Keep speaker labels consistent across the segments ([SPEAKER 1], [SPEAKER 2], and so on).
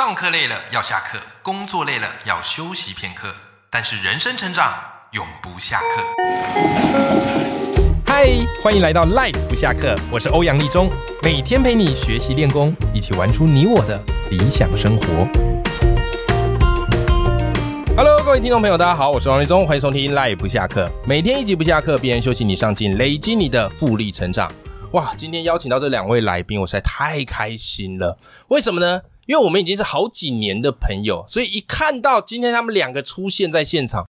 [SPEAKER 1] 上课累了要下课，工作累了要休息片刻，但是人生成长永不下课。嗨，欢迎来到 Life 不下课，我是欧阳立中，每天陪你学习练功，一起玩出你我的理想生活。Hello，各位听众朋友，大家好，我是王立中，欢迎收听 Life 不下课，每天一集不下课，别人休息你上进，累积你的复利成长。哇，今天邀请到这两位来宾，我实在太开心了。为什么呢？因为我们已经是好几年的朋友，所以一看到今天他们两个出现在现场，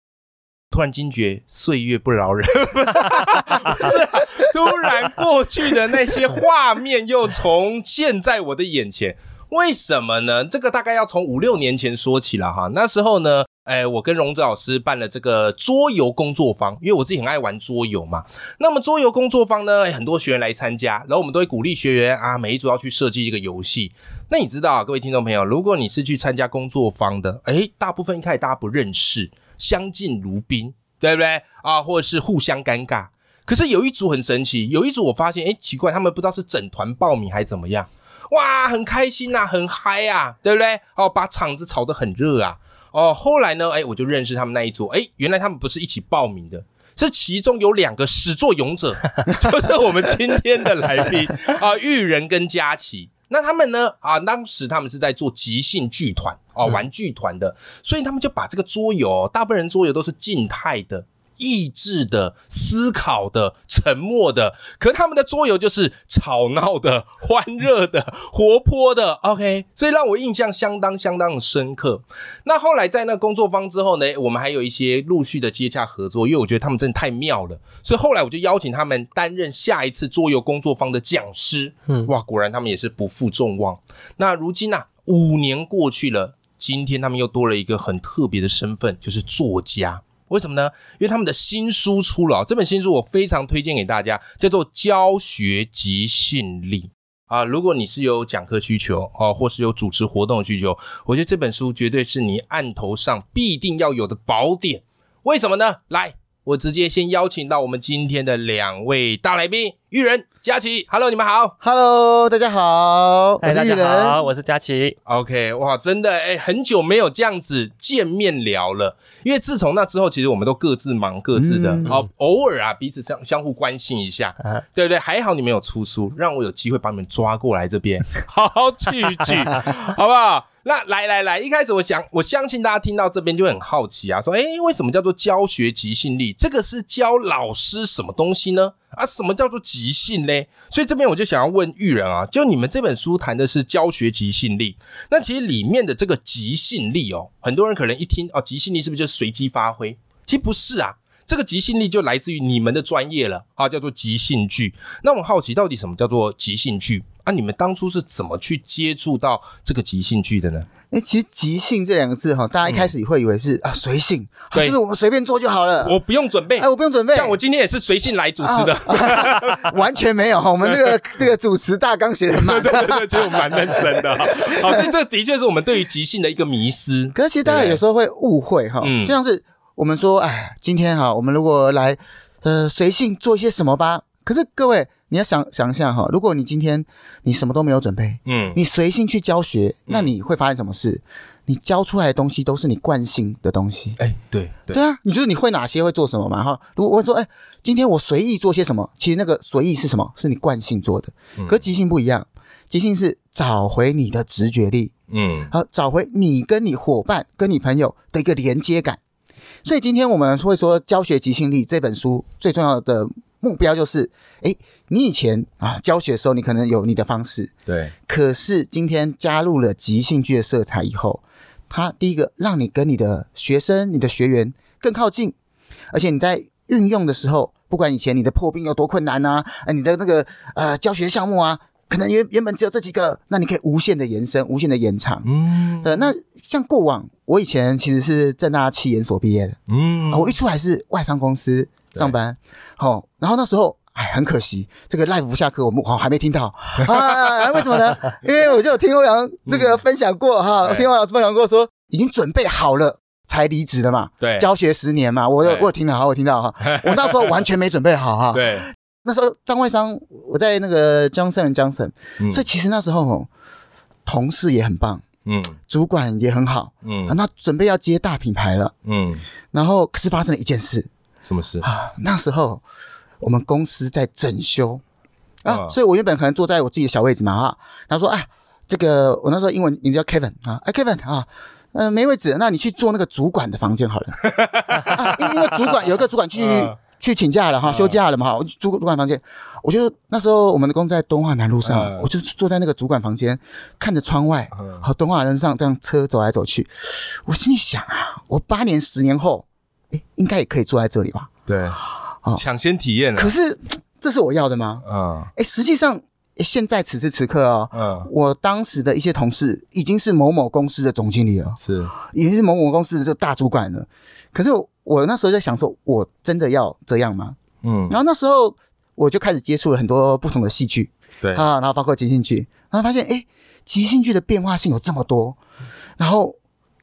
[SPEAKER 1] 突然惊觉岁月不饶人，不 是啊，突然过去的那些画面又重现在我的眼前。为什么呢？这个大概要从五六年前说起了哈。那时候呢，哎，我跟荣子老师办了这个桌游工作坊，因为我自己很爱玩桌游嘛。那么桌游工作坊呢，很多学员来参加，然后我们都会鼓励学员啊，每一组要去设计一个游戏。那你知道啊，各位听众朋友，如果你是去参加工作坊的，哎，大部分一开始大家不认识，相敬如宾，对不对啊？或者是互相尴尬。可是有一组很神奇，有一组我发现，哎，奇怪，他们不知道是整团报名还是怎么样。哇，很开心呐，很嗨啊，对不对？哦，把场子炒得很热啊。哦，后来呢，哎，我就认识他们那一组，哎，原来他们不是一起报名的，是其中有两个始作俑者，就是我们今天的来宾 啊，玉人跟佳琪。那他们呢？啊，当时他们是在做即兴剧团哦，玩剧团的，所以他们就把这个桌游，大部分人桌游都是静态的。意志的、思考的、沉默的，可他们的桌游就是吵闹的、欢乐的、活泼的。OK，所以让我印象相当相当的深刻。那后来在那工作坊之后呢，我们还有一些陆续的接洽合作，因为我觉得他们真的太妙了，所以后来我就邀请他们担任下一次桌游工作坊的讲师。嗯，哇，果然他们也是不负众望。那如今呢，五年过去了，今天他们又多了一个很特别的身份，就是作家。为什么呢？因为他们的新书出了，这本新书我非常推荐给大家，叫做《教学即兴力》啊。如果你是有讲课需求哦，或是有主持活动的需求，我觉得这本书绝对是你案头上必定要有的宝典。为什么呢？来。我直接先邀请到我们今天的两位大来宾，玉人、佳琪。Hello，你们好。
[SPEAKER 2] Hello，大家好。
[SPEAKER 3] 我是玉人，好，我是佳琪。
[SPEAKER 1] OK，哇，真的哎，很久没有这样子见面聊了。因为自从那之后，其实我们都各自忙各自的，哦，偶尔啊，彼此相相互关心一下，对不对？还好你们有出书，让我有机会把你们抓过来这边，好好聚一聚，好不好？那来来来，一开始我想，我相信大家听到这边就很好奇啊，说，哎，为什么叫做教学即兴力？这个是教老师什么东西呢？啊，什么叫做即兴嘞？所以这边我就想要问玉人啊，就你们这本书谈的是教学即兴力，那其实里面的这个即兴力哦，很多人可能一听哦，即兴力是不是就随机发挥？其实不是啊，这个即兴力就来自于你们的专业了啊，叫做即兴剧。那我好奇，到底什么叫做即兴剧？那你们当初是怎么去接触到这个即兴剧的呢？
[SPEAKER 2] 哎，其实“即兴”这两个字哈，大家一开始也会以为是啊随性，是不是我们随便做就好了？
[SPEAKER 1] 我不用准备，
[SPEAKER 2] 哎，我不用准备。
[SPEAKER 1] 像我今天也是随性来主持的，
[SPEAKER 2] 完全没有哈。我们这个 这个主持大纲写的蛮
[SPEAKER 1] 对对对，其实我蛮认真的。好，所以这的确是我们对于即兴的一个迷思。
[SPEAKER 2] 可是其实大家有时候会误会哈，就像是我们说，哎，今天哈，我们如果来呃随性做一些什么吧。可是各位。你要想想一下哈，如果你今天你什么都没有准备，嗯，你随性去教学，那你会发生什么事？你教出来的东西都是你惯性的东西。
[SPEAKER 1] 哎，对
[SPEAKER 2] 对啊，你觉得你会哪些会做什么嘛？哈，如果我说，哎，今天我随意做些什么，其实那个随意是什么？是你惯性做的。可即兴不一样，即兴是找回你的直觉力，嗯，好，找回你跟你伙伴、跟你朋友的一个连接感。所以今天我们会说，教学即兴力这本书最重要的。目标就是，哎，你以前啊教学的时候，你可能有你的方式，
[SPEAKER 1] 对。
[SPEAKER 2] 可是今天加入了即兴剧的色彩以后，它第一个让你跟你的学生、你的学员更靠近，而且你在运用的时候，不管以前你的破冰有多困难啊，呃，你的那个呃教学项目啊，可能原原本只有这几个，那你可以无限的延伸、无限的延长。嗯，呃，那像过往我以前其实是正大气研所毕业的，嗯，我一出来是外商公司。上班，好，然后那时候，哎，很可惜，这个 live 不下课，我们好还没听到啊？为什么呢？因为我就有听欧阳这个分享过哈，听欧阳分享过说，已经准备好了才离职的嘛，
[SPEAKER 1] 对，
[SPEAKER 2] 教学十年嘛，我有我有听到，好，我听到哈，我那时候完全没准备好哈，
[SPEAKER 1] 对，
[SPEAKER 2] 那时候当外商，我在那个江盛江省，所以其实那时候同事也很棒。
[SPEAKER 1] 嗯
[SPEAKER 2] 主管也很好啊，
[SPEAKER 1] 嗯
[SPEAKER 2] 那准备要接大品牌了，
[SPEAKER 1] 嗯，
[SPEAKER 2] 然后可是发生了一件事
[SPEAKER 1] 什么事？
[SPEAKER 2] 啊，那时候我们公司在整修啊，
[SPEAKER 1] 嗯
[SPEAKER 2] 所以我原本可能坐在我自己的小位置嘛啊，他说啊，这个我那时候英文名字叫 Kevin 啊，哎 Kevin 啊。呃，没位置，那你去坐那个主管的房间好了。啊因因为主管有一个主管去、
[SPEAKER 1] 嗯
[SPEAKER 2] 去请假了哈，休假了嘛哈，我就住主管房间。我就那时候我们的公司在东华南路上，
[SPEAKER 1] 嗯
[SPEAKER 2] 我就坐在那个主管房间，看着窗外，
[SPEAKER 1] 嗯
[SPEAKER 2] 和东华南路上这样车走来走去。我心里想啊，我八年十年后，诶，应该也可以坐在这里吧？
[SPEAKER 1] 对，
[SPEAKER 2] 哦
[SPEAKER 1] 抢先体验了。
[SPEAKER 2] 可是这是我要的吗？
[SPEAKER 1] 嗯
[SPEAKER 2] 哎，实际上现在此时此刻哦，
[SPEAKER 1] 嗯，
[SPEAKER 2] 我当时的一些同事已经是某某公司的总经理了。
[SPEAKER 1] 是
[SPEAKER 2] 已经是某某公司的这个大主管了。可是我我那时候在想说，我真的要这样吗？
[SPEAKER 1] 嗯
[SPEAKER 2] 然后那时候我就开始接触了很多不同的戏剧
[SPEAKER 1] 对
[SPEAKER 2] 啊，然后包括即兴剧，然后发现哎，即兴剧的变化性有这么多，然后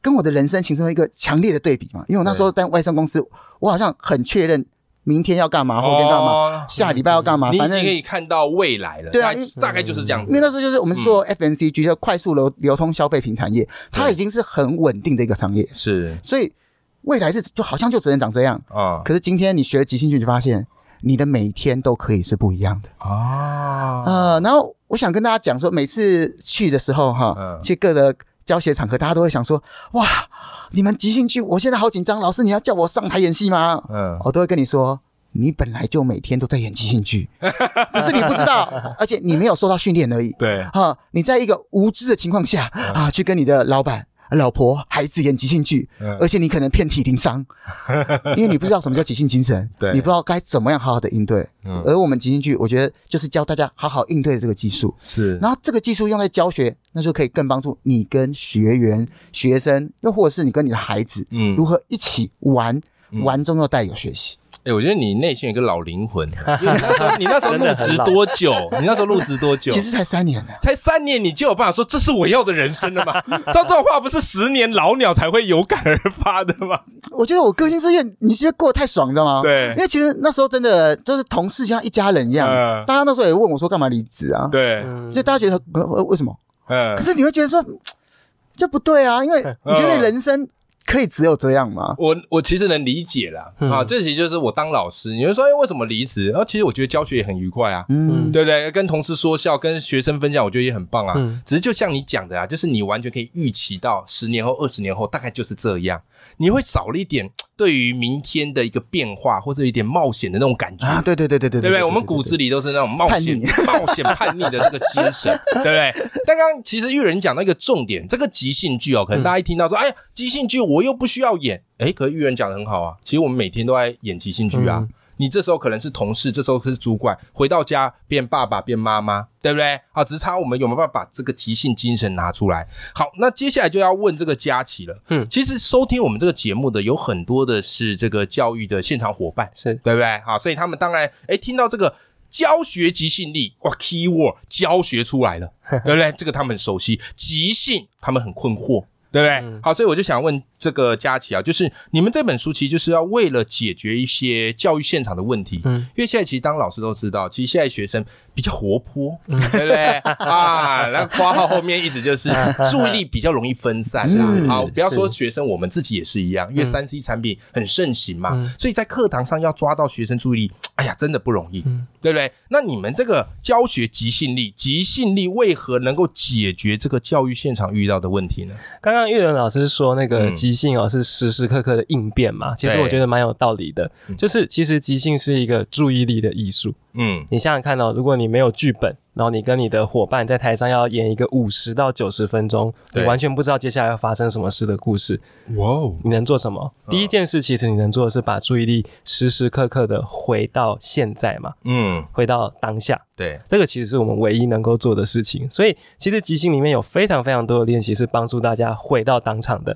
[SPEAKER 2] 跟我的人生形成了一个强烈的对比嘛。因为我那时候在外商公司，我好像很确认明天要干嘛，后天干嘛，
[SPEAKER 1] 哦
[SPEAKER 2] 下礼拜要干嘛，
[SPEAKER 1] 你已
[SPEAKER 2] 反正
[SPEAKER 1] 经可以看到未来了。
[SPEAKER 2] 对啊因为
[SPEAKER 1] 大概就是这样子。
[SPEAKER 2] 因为那时候就是我们是做 FNCG，叫快速流流通消费品产业，它已经是很稳定的一个产业，
[SPEAKER 1] 是
[SPEAKER 2] 所以未来是就好像就只能长这样。
[SPEAKER 1] 啊
[SPEAKER 2] 可是今天你学了即兴剧，你就发现你的每一天都可以是不一样的。
[SPEAKER 1] 啊
[SPEAKER 2] 呃，然后我想跟大家讲说，每次去的时候哈，
[SPEAKER 1] 嗯
[SPEAKER 2] 去各个教学场合，大家都会想说，哇，你们即兴剧，我现在好紧张，老师你要叫我上台演戏吗？
[SPEAKER 1] 嗯
[SPEAKER 2] 我都会跟你说。你本来就每天都在演即兴剧，只是你不知道，而且你没有受到训练而已。
[SPEAKER 1] 对
[SPEAKER 2] 啊，你在一个无知的情况下啊，去跟你的老板、老婆、孩子演即兴剧，
[SPEAKER 1] 嗯。
[SPEAKER 2] 而且你可能遍体鳞伤，因为你不知道什么叫即兴精神，
[SPEAKER 1] 对。
[SPEAKER 2] 你不知道该怎么样好好的应对。
[SPEAKER 1] 嗯。
[SPEAKER 2] 而我们即兴剧，我觉得就是教大家好好应对的这个技术，
[SPEAKER 1] 是。
[SPEAKER 2] 然后这个技术用在教学，那就可以更帮助你跟学员、学生，又或者是你跟你的孩子，
[SPEAKER 1] 嗯。
[SPEAKER 2] 如何一起玩，玩中又带有学习。
[SPEAKER 1] 哎、我觉得你内心有个老灵魂，因为你那时候你那时候入职多久？你那时候入职多久？
[SPEAKER 2] 其实才三年呢，
[SPEAKER 1] 才三年，你就有办法说这是我要的人生了吗？到这种话不是十年老鸟才会有感而发的吗？
[SPEAKER 2] 我觉得我个性是因为你觉得过得太爽，你知道吗？
[SPEAKER 1] 对
[SPEAKER 2] 因为其实那时候真的就是同事像一家人一样，
[SPEAKER 1] 嗯
[SPEAKER 2] 大家那时候也问我说干嘛离职啊？，
[SPEAKER 1] 对，
[SPEAKER 3] 嗯
[SPEAKER 2] 所以大家觉得为什么？
[SPEAKER 1] 嗯
[SPEAKER 2] 可，是你会觉得说 这不对啊，因为 你觉得人生可以只有这样吗？
[SPEAKER 1] 我我其实能理解啦，啊，这其实就是我当老师，你会说，哎，为什么离职？然后其实我觉得教学也很愉快啊，
[SPEAKER 2] 嗯，
[SPEAKER 1] 对不对？跟同事说笑，跟学生分享，我觉得也很棒啊。
[SPEAKER 3] 嗯
[SPEAKER 1] 只是就像你讲的啊，就是你完全可以预期到十年后、二十年后大概就是这样，你会少了一点对于明天的一个变化或者一点冒险的那种感觉。
[SPEAKER 2] 啊，对对对对对
[SPEAKER 1] 对不对？我们骨子里都是那种冒险、冒险、叛逆的这个精神，对不对？但刚刚其实玉人讲到一个重点，这个即兴剧哦，可能大家一听到说，哎呀，即兴剧我又不需要演，哎，可是玉人讲的很好啊，其实我们每天都在演即兴剧啊。
[SPEAKER 3] 嗯
[SPEAKER 1] 你这时候可能是同事，这时候是主管，回到家变爸爸变妈妈，对不对？啊，只是差我们有没有办法把这个即兴精神拿出来。好，那接下来就要问这个佳琪了。
[SPEAKER 3] 嗯
[SPEAKER 1] 其实收听我们这个节目的有很多的是这个教育的现场伙伴，
[SPEAKER 3] 是
[SPEAKER 1] 对不对？好，所以他们当然，哎，听到这个教学即兴力，哇，keyword 教学出来了，对不对？这个他们很熟悉，即兴他们很困惑。对不对？
[SPEAKER 3] 嗯
[SPEAKER 1] 好，所以我就想问这个佳琪啊，就是你们这本书其实就是要为了解决一些教育现场的问题，
[SPEAKER 3] 嗯
[SPEAKER 1] 因为现在其实当老师都知道，其实现在学生比较活泼，对不对？啊，那括号后面意思就是 注意力比较容易分散
[SPEAKER 2] 是
[SPEAKER 1] 啊。好，不要说
[SPEAKER 3] 是
[SPEAKER 1] 学生，我们自己也是一样，因为
[SPEAKER 3] 嗯
[SPEAKER 1] 三 C 产品很盛行嘛，
[SPEAKER 3] 嗯
[SPEAKER 1] 所以在课堂上要抓到学生注意力，哎呀，真的不容易，
[SPEAKER 3] 嗯
[SPEAKER 1] 对不对？那你们这个教学即兴力，即兴力为何能够解决这个教育现场遇到的问题呢？
[SPEAKER 3] 刚刚玉伦老师说那个
[SPEAKER 1] 嗯
[SPEAKER 3] 即兴哦是时时刻刻的应变嘛，其实我觉得蛮有道理的。就是其实即兴是一个注意力的艺术。
[SPEAKER 1] 嗯，
[SPEAKER 3] 你想想看哦，如果你没有剧本，然后你跟你的伙伴在台上要演一个五十到九十分钟，你完全不知道接下来要发生什么事的故事，
[SPEAKER 1] 哇哦，
[SPEAKER 3] 你能做什么？第一件事其实你能做的是把注意力时时刻刻的回到现在嘛，
[SPEAKER 1] 嗯，
[SPEAKER 3] 回到当下。
[SPEAKER 1] 对，
[SPEAKER 3] 这个其实是我们唯一能够做的事情。所以，其实即兴里面有非常非常多的练习是帮助大家回到当场的。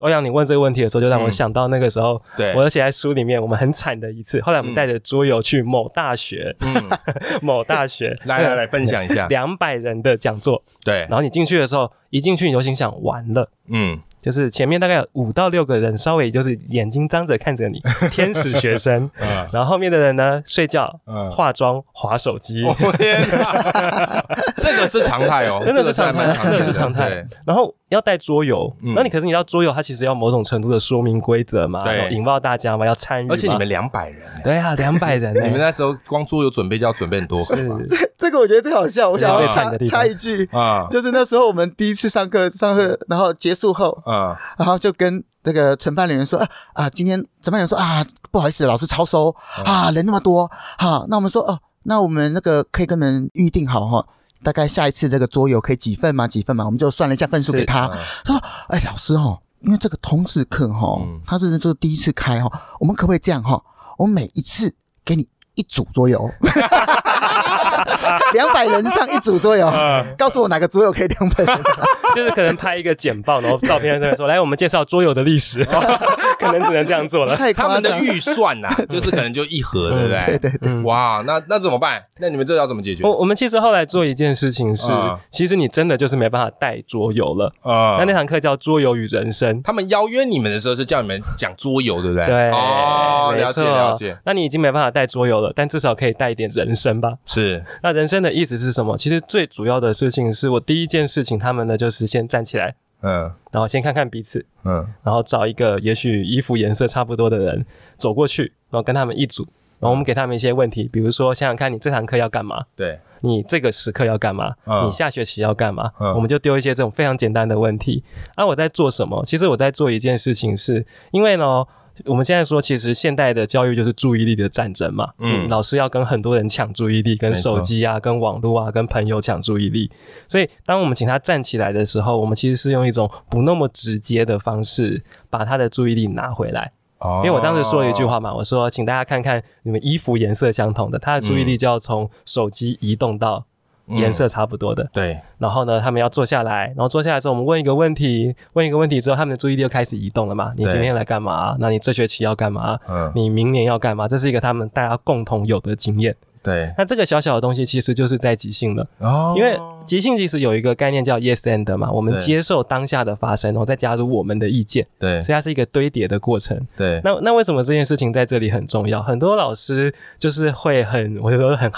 [SPEAKER 3] 欧阳，你问这个问题的时候，就让我
[SPEAKER 1] 嗯。
[SPEAKER 3] 想到那个时候，
[SPEAKER 1] 对。
[SPEAKER 3] 我有写在书里面，我们很惨的一次。后来我们带着桌游去某大学，
[SPEAKER 1] 嗯，
[SPEAKER 3] 某大学
[SPEAKER 1] 来来来，分享一下，
[SPEAKER 3] 两百人的讲座，
[SPEAKER 1] 对。
[SPEAKER 3] 然，后你进去的时候，一进去你就心想完了。
[SPEAKER 1] 嗯，
[SPEAKER 3] 就是前面大概有五到六个人，稍微就是眼睛张着看着你，天使学生，
[SPEAKER 1] 嗯
[SPEAKER 3] 然后后面的人呢睡觉、
[SPEAKER 1] 嗯
[SPEAKER 3] 化妆、划手机，
[SPEAKER 1] 我天哪，这个是常态哦，
[SPEAKER 3] 真的是常态真的是常态。
[SPEAKER 1] 对。
[SPEAKER 3] 然后要带桌游，
[SPEAKER 1] 嗯。
[SPEAKER 3] 那你可是你要桌游，它其实要某种程度的说明规则嘛，
[SPEAKER 1] 对。
[SPEAKER 3] 然后引爆大家嘛，要参与，
[SPEAKER 1] 而且你们两百人欸，
[SPEAKER 3] 对啊，两百人呢，
[SPEAKER 1] 你们那时候光桌游准备就要准备很多
[SPEAKER 3] 是
[SPEAKER 2] 这这个我觉得最好笑，我想要
[SPEAKER 3] 最惨
[SPEAKER 2] 插
[SPEAKER 3] 的
[SPEAKER 2] 插一句，
[SPEAKER 1] 啊。
[SPEAKER 2] 就是那时候我们第一次上课，上课然后结束后，
[SPEAKER 1] 啊
[SPEAKER 2] 然后就跟这个承办人员说啊啊，今天承办人员说啊，不好意思，老师超收啊，人那么多哈、那我们说哦，那我们那个可以跟人预定好哈、大概下一次这个桌游可以几份嘛？几份嘛？我们就算了一下份数给他。
[SPEAKER 1] 嗯
[SPEAKER 2] 他说：“哎，老师哦，因为这个通识课哈、
[SPEAKER 1] 嗯
[SPEAKER 2] 他是这个第一次开哈、我们可不可以这样哈、我们每一次给你一组桌游，两百人上一组桌游，告诉我哪个桌游可以两百人上。
[SPEAKER 3] 就是可能拍一个简报，然后照片在那说，来，我们介绍桌游的历史，可能只能这样做了。
[SPEAKER 2] 太
[SPEAKER 1] 他。们的预算呐，就是可能就一盒，对不对？
[SPEAKER 2] 对对对，
[SPEAKER 3] 嗯
[SPEAKER 1] 哇，那那怎么办？那你们这要怎么解决？
[SPEAKER 3] 我我们其实后来做一件事情是，
[SPEAKER 1] 嗯
[SPEAKER 3] 其实你真的就是没办法带桌游了。
[SPEAKER 1] 啊
[SPEAKER 3] 那那堂课叫《桌游与人生》。
[SPEAKER 1] 他们邀约你们的时候是叫你们讲桌游，对不对？
[SPEAKER 3] 对，
[SPEAKER 1] 哦，了解了解，。
[SPEAKER 3] 那你已经没办法带桌游了，但至少可以带一点人生吧。
[SPEAKER 1] 是
[SPEAKER 3] 那人生的意思是什么？其实最主要的事情是我第一件事情，他们呢就是先站起来，
[SPEAKER 1] 嗯
[SPEAKER 3] 然后先看看彼此，
[SPEAKER 1] 嗯
[SPEAKER 3] 然后找一个也许衣服颜色差不多的人走过去，然后跟他们一组，然后我们给他们一些问题，比如说想想看你这堂课要干嘛，
[SPEAKER 1] 对，
[SPEAKER 3] 你这个时刻要干嘛，
[SPEAKER 1] 嗯
[SPEAKER 3] 你下学期要干嘛，
[SPEAKER 1] 嗯
[SPEAKER 3] 我们就丢一些这种非常简单的问题。啊，我在做什么？其实我在做一件事情是，因为呢。我们现在说，其实现代的教育就是注意力的战争嘛。
[SPEAKER 1] 嗯
[SPEAKER 3] 嗯，老师要跟很多人抢注意力，跟手机啊、跟网络啊、跟朋友抢注意力。所以，当我们请他站起来的时候，我们其实是用一种不那么直接的方式，把他的注意力拿回来。
[SPEAKER 1] 哦
[SPEAKER 3] 因为我当时说了一句话嘛，我说，请大家看看你们衣服颜色相同的，他的注意力就要从手机移动到颜色差不多的。
[SPEAKER 1] 对，
[SPEAKER 3] 然后呢，他们要坐下来，然后坐下来之后，我们问一个问题，问一个问题之后，他们的注意力又开始移动了嘛。你今天来干嘛？那你这学期要干嘛？
[SPEAKER 1] 嗯
[SPEAKER 3] 你明年要干嘛？这是一个他们大家共同有的经验。
[SPEAKER 1] 对，
[SPEAKER 3] 那这个小小的东西，其实就是在即兴了。
[SPEAKER 1] 哦
[SPEAKER 3] 因为即兴其实有一个概念叫 yes and 嘛，我们接受当下的发生，然后再加入我们的意见，
[SPEAKER 1] 对
[SPEAKER 3] 所以它是一个堆叠的过程。
[SPEAKER 1] 对
[SPEAKER 3] 那那为什么这件事情在这里很重要？很多老师就是会很，我就说很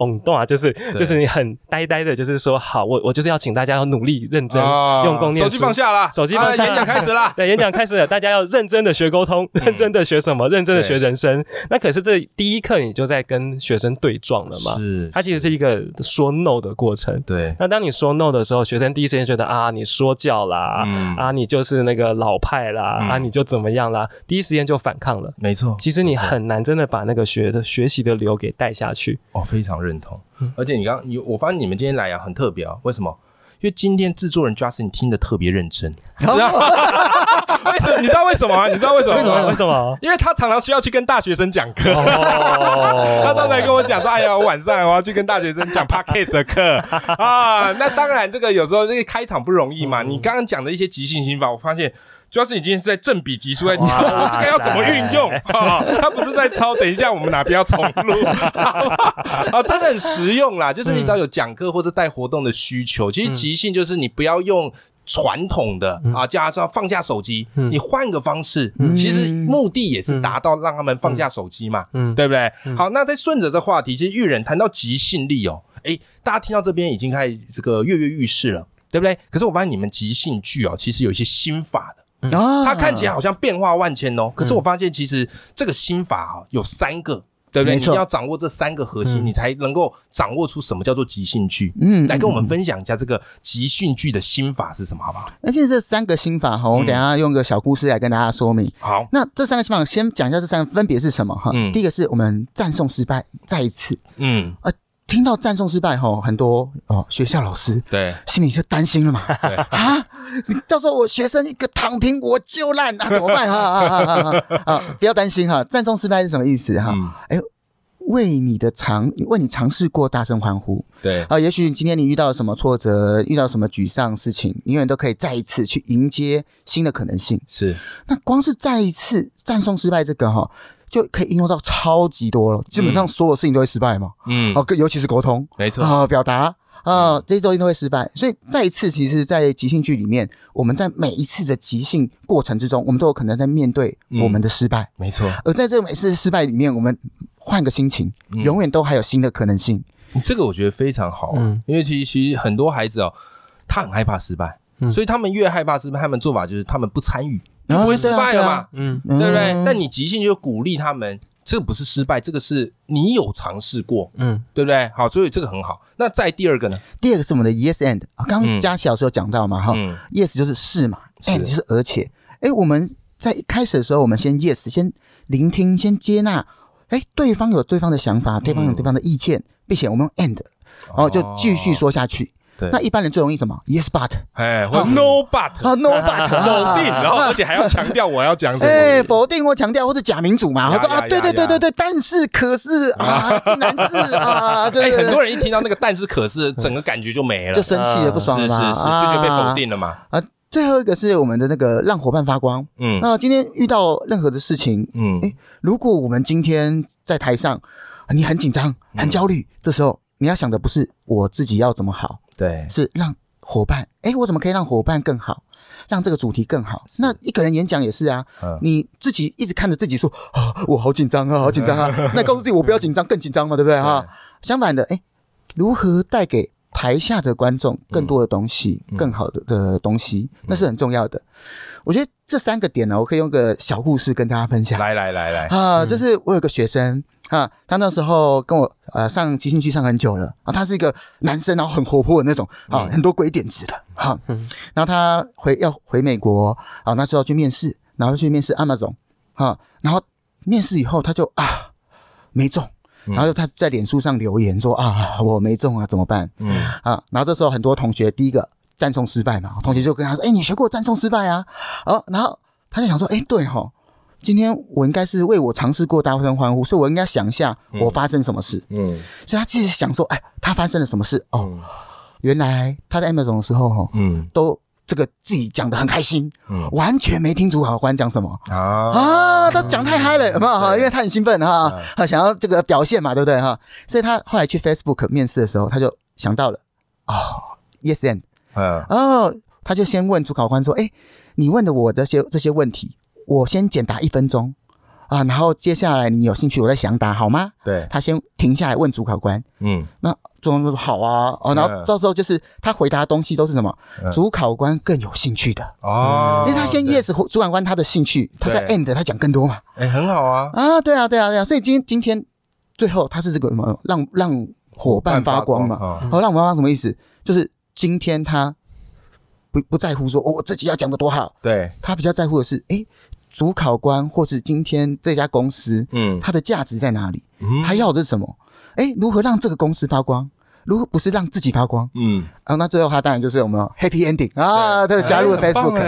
[SPEAKER 3] 懵懂啊，就是就是你很呆呆的，就是说好，我我就是要请大家要努力认真、
[SPEAKER 1] 啊
[SPEAKER 3] 用功念书。
[SPEAKER 1] 手机放下啦，
[SPEAKER 3] 手机放下
[SPEAKER 1] 啊演讲开始啦。
[SPEAKER 3] 对，演讲开始了，大家要认真的学沟通，认真的学什么？认真的学人生。那可是这第一课你就在跟学生对撞了嘛？
[SPEAKER 1] 是，
[SPEAKER 3] 它其实是一个说 no 的过程。
[SPEAKER 1] 对，
[SPEAKER 3] 那当你说 no 的时候，学生第一时间觉得啊，你说教啦，
[SPEAKER 1] 嗯
[SPEAKER 3] 啊，你就是那个老派啦，
[SPEAKER 1] 嗯
[SPEAKER 3] 啊，你就怎么样啦，第一时间就反抗了。
[SPEAKER 1] 没错，
[SPEAKER 3] 其实你很难真的把那个学的学习的流给带下去。
[SPEAKER 1] 哦，非常认同。
[SPEAKER 3] 嗯
[SPEAKER 1] 而且你刚你，我发现你们今天来啊，很特别啊，为什么？因为今天制作人 Justin 听得特别认真，你知道为什么？你知道为什么吗？你知道为什么吗？
[SPEAKER 2] 为什么？
[SPEAKER 1] 因为他常常需要去跟大学生讲课。
[SPEAKER 3] 哦
[SPEAKER 1] 他刚才跟我讲说：“哎呀，我晚上我要去跟大学生讲 podcast 的课啊。”那当然，这个有时候这个开场不容易
[SPEAKER 3] 嗯
[SPEAKER 1] 嘛。你刚刚讲的一些即兴心法，我发现。主要是你今天是在正比级数在
[SPEAKER 3] 抄，
[SPEAKER 1] 我这个要怎么运用啊？他不是在抄，等一下我们哪边要重录啊？真的很实用啦，就是你只要有讲课或是带活动的需求，其实即兴就是你不要用。传统的啊，叫他说放下手机，你换个方式，其实目的也是达到让他们放下手机嘛，
[SPEAKER 3] 嗯
[SPEAKER 1] 对不对？好，那再顺着这话题，其实玉人谈到即兴力哦，诶，大家听到这边已经开始这个跃跃欲试了，对不对？可是我发现你们即兴剧哦，其实有一些心法的，
[SPEAKER 2] 啊
[SPEAKER 1] 它看起来好像变化万千哦，可是我发现其实这个心法啊有三个。对不对？你要掌握这三个核心，你才能够掌握出什么叫做即兴剧。
[SPEAKER 2] 嗯
[SPEAKER 1] 来跟我们分享一下这个即兴剧的心法是什么，好不好？
[SPEAKER 2] 而且这三个心法哈，我等一下用个小故事来跟大家说明。
[SPEAKER 1] 好，
[SPEAKER 2] 那这三个心法，先讲一下这三个分别是什么哈。
[SPEAKER 1] 嗯
[SPEAKER 2] 第一个是我们赞颂失败，再一次
[SPEAKER 1] 嗯，
[SPEAKER 2] 听到赞颂失败哈，很多哦学校老师
[SPEAKER 1] 对，
[SPEAKER 2] 心里就担心了嘛。
[SPEAKER 1] 对
[SPEAKER 2] 啊，到时候我学生一个躺平我就烂啊，怎么办？哈啊！不要担心哈，赞颂失败是什么意思哈？
[SPEAKER 1] 嗯，
[SPEAKER 2] 为你的尝，为你尝试过大声欢呼
[SPEAKER 1] 对，
[SPEAKER 2] 啊！也许今天你遇到什么挫折，遇到什么沮丧事情，你永远都可以再一次去迎接新的可能性。
[SPEAKER 1] 是，
[SPEAKER 2] 那光是再一次赞颂失败这个哈，就可以应用到超级多了。基本上所有事情都会失败嘛。
[SPEAKER 1] 嗯，
[SPEAKER 2] 哦，尤其是沟通
[SPEAKER 1] 没错，
[SPEAKER 2] 啊、表达啊，这些东西都会失败。所以再一次，其实，在即兴剧里面，我们在每一次的即兴过程之中，我们都有可能在面对我们的失败。
[SPEAKER 1] 没错，
[SPEAKER 2] 而在这个每次失败里面，我们换个心情，永远都还有新的可能性。
[SPEAKER 1] 这个我觉得非常好，嗯，因为其实其实很多孩子哦，他很害怕失败，所以他们越害怕失败，他们做法就是他们不参与，就不会失败了嘛，嗯，对不对？但你即兴就鼓励他们。这个不是失败，这个是你有尝试过，嗯，对不对？好，所以这个很好。那再第二个呢？
[SPEAKER 2] 第二个是我们的 yes and 啊，刚刚佳琪老师有讲到嘛，哈，yes 就是是嘛，and 就是而且。哎，我们在一开始的时候，我们先 yes，先聆听，先接纳。哎，对方有对方的想法，对方有对方的意见，并且我们用 and，然后就继续说下去。那一般人最容易什么？Yes but，
[SPEAKER 1] 哎或，No but，
[SPEAKER 2] 啊 No but，
[SPEAKER 1] 否定，然后而且还要强调我要讲什么？
[SPEAKER 2] 哎，否定或强调或者假民主嘛？他说啊，对对对对对，但是可是啊，竟然是啊，对，
[SPEAKER 1] 很多人一听到那个但是可是，整个感觉就没了，
[SPEAKER 2] 就生气了，不爽了，
[SPEAKER 1] 是是是，就觉得被否定了嘛。啊，
[SPEAKER 2] 最后一个是我们的那个让伙伴发光。嗯，那今天遇到任何的事情，嗯，哎，如果我们今天在台上，你很紧张、很焦虑，这时候你要想的不是我自己要怎么好。
[SPEAKER 1] 对，
[SPEAKER 2] 是让伙伴，哎，我怎么可以让伙伴更好，让这个主题更好？那一个人演讲也是啊，你自己一直看着自己说啊，我好紧张啊，好紧张啊，那告诉自己我不要紧张，更紧张嘛，对不对哈？相反的，哎，如何带给台下的观众更多的东西，更好的的东西，那是很重要的。我觉得这三个点呢，我可以用个小故事跟大家分享。
[SPEAKER 1] 来来来来
[SPEAKER 2] 啊，就是我有个学生。啊，他那时候跟我呃上即兴剧上很久了啊，他是一个男生，然后很活泼的那种啊，很多鬼点子的哈。然后他回要回美国啊，那时候去面试，然后去面试 Amazon 哈，然后面试以后他就啊没中，然后他在脸书上留言说啊我没中啊怎么办？嗯啊，然后这时候很多同学第一个赞颂失败嘛，同学就跟他说，哎你学过赞颂失败啊？哦，然后他就想说，哎对哈。今天我应该是为我尝试过大声欢呼，所以我应该想一下我发生什么事。嗯，所以他其实想说，哎，他发生了什么事？哦，原来他在 Amazon 的时候，哈，嗯，都这个自己讲的很开心，嗯，完全没听主考官讲什么啊啊，他讲太嗨了，有没有哈？因为他很兴奋哈，他想要这个表现嘛，对不对哈？所以他后来去 Facebook 面试的时候，他就想到了，哦，Yes and，嗯，哦，他就先问主考官说，哎，你问的我这些这些问题。我先简答一分钟。啊，然后接下来你有兴趣，我再详答好吗？
[SPEAKER 1] 对，
[SPEAKER 2] 他先停下来问主考官，嗯，那主考官说好啊，哦，然后到时候就是他回答东西都是什么，主考官更有兴趣的。哦，因为他先 yes，主考官他的兴趣，他在 end 他讲更多嘛，
[SPEAKER 1] 哎，很好啊，
[SPEAKER 2] 啊，对啊，对啊，对啊，所以今今天最后他是这个什么，让让伙伴发光嘛，哦，让我们发光什么意思？就是今天他不不在乎说我自己要讲的多好，
[SPEAKER 1] 对。
[SPEAKER 2] 他比较在乎的是，哎。主考官，或是今天这家公司，嗯，它的价值在哪里？嗯他要的是什么？哎，如何让这个公司发光？如果不是让自己发光，嗯，啊，那最后他当然就是我们 happy ending 啊，他加入了 Facebook，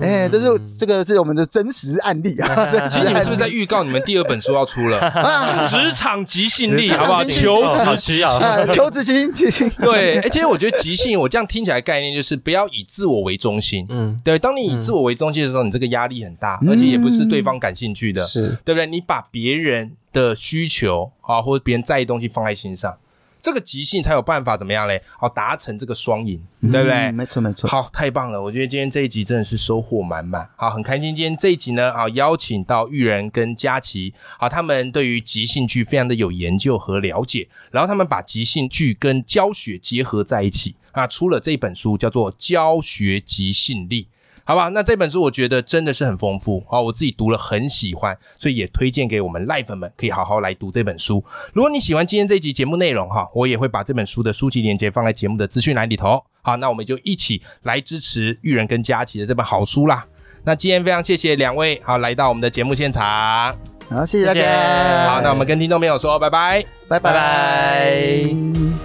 [SPEAKER 2] 哎，这是这个是我们的真实案例啊。
[SPEAKER 1] 其实你们是不是在预告你们第二本书要出了？职场即兴力，好不好？求职即兴，
[SPEAKER 2] 求职即即兴。
[SPEAKER 1] 对，哎，其实我觉得即兴，我这样听起来概念就是不要以自我为中心。嗯，对，当你以自我为中心的时候，你这个压力很大，而且也不是对方感兴趣的，
[SPEAKER 2] 是
[SPEAKER 1] 对不对？你把别人的需求啊，或者别人在意东西放在心上。这个即兴才有办法怎么样嘞？好，达成这个双赢，对不对？
[SPEAKER 2] 没错，没错。
[SPEAKER 1] 好，太棒了！我觉得今天这一集真的是收获满满。好，很开心今天这一集呢，好邀请到玉人跟佳琪，好，他们对于即兴剧非常的有研究和了解，然后他们把即兴剧跟教学结合在一起，啊，出了这本书叫做《教学即兴力》。好吧，那这本书我觉得真的是很丰富啊，我自己读了很喜欢，所以也推荐给我们赖粉们，可以好好来读这本书。如果你喜欢今天这集节目内容哈，我也会把这本书的书籍链接放在节目的资讯栏里头。好，那我们就一起来支持玉人跟佳琪的这本好书啦。那今天非常谢谢两位好来到我们的节目现场，
[SPEAKER 2] 好，谢谢大家。
[SPEAKER 1] 好，那我们跟听众朋友说拜拜，
[SPEAKER 2] 拜拜拜。